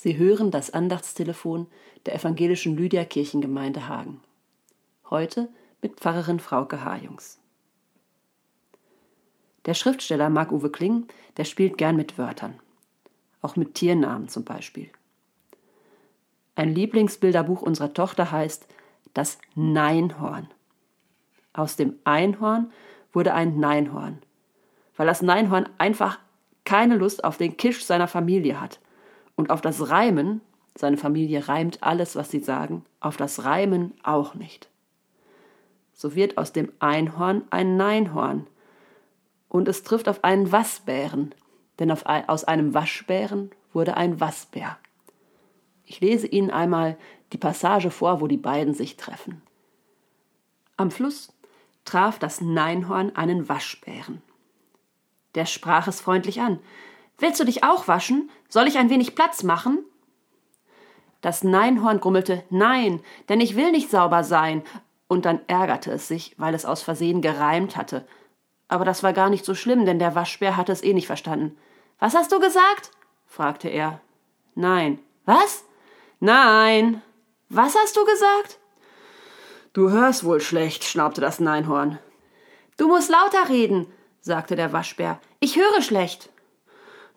Sie hören das Andachtstelefon der evangelischen Lydia Kirchengemeinde Hagen. Heute mit Pfarrerin Frauke Hajungs. Der Schriftsteller Marc-Uwe Kling, der spielt gern mit Wörtern. Auch mit Tiernamen zum Beispiel. Ein Lieblingsbilderbuch unserer Tochter heißt Das Neinhorn. Aus dem Einhorn wurde ein Neinhorn, weil das Neinhorn einfach keine Lust auf den Kisch seiner Familie hat und auf das Reimen, seine Familie reimt alles, was sie sagen, auf das Reimen auch nicht. So wird aus dem Einhorn ein Neinhorn. Und es trifft auf einen Wassbären, denn auf, aus einem Waschbären wurde ein Wassbär. Ich lese Ihnen einmal die Passage vor, wo die beiden sich treffen. Am Fluss traf das Neinhorn einen Waschbären. Der sprach es freundlich an. Willst du dich auch waschen? Soll ich ein wenig Platz machen? Das Neinhorn grummelte Nein, denn ich will nicht sauber sein, und dann ärgerte es sich, weil es aus Versehen gereimt hatte. Aber das war gar nicht so schlimm, denn der Waschbär hatte es eh nicht verstanden. Was hast du gesagt? fragte er. Nein. Was? Nein. Was hast du gesagt? Du hörst wohl schlecht, schnaubte das Neinhorn. Du musst lauter reden, sagte der Waschbär. Ich höre schlecht.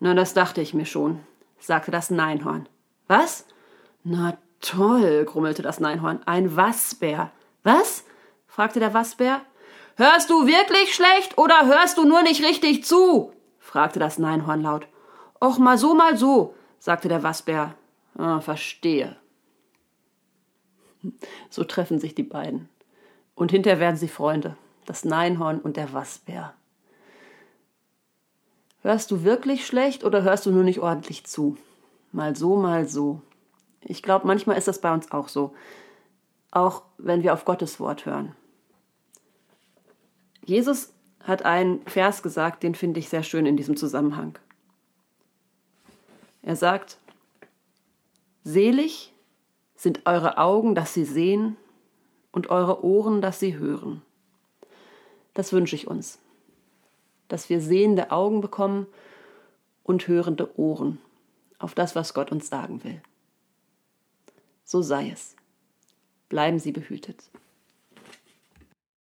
Na, das dachte ich mir schon, sagte das Neinhorn. Was? Na toll, grummelte das Neinhorn. Ein Wassbär. Was? fragte der Wassbär. Hörst du wirklich schlecht oder hörst du nur nicht richtig zu? fragte das Neinhorn laut. Och, mal so, mal so, sagte der Wassbär. Ah, verstehe. So treffen sich die beiden. Und hinterher werden sie Freunde, das Neinhorn und der Wassbär. Hörst du wirklich schlecht oder hörst du nur nicht ordentlich zu? Mal so, mal so. Ich glaube, manchmal ist das bei uns auch so. Auch wenn wir auf Gottes Wort hören. Jesus hat einen Vers gesagt, den finde ich sehr schön in diesem Zusammenhang. Er sagt, Selig sind eure Augen, dass sie sehen, und eure Ohren, dass sie hören. Das wünsche ich uns dass wir sehende Augen bekommen und hörende Ohren auf das, was Gott uns sagen will. So sei es. Bleiben Sie behütet.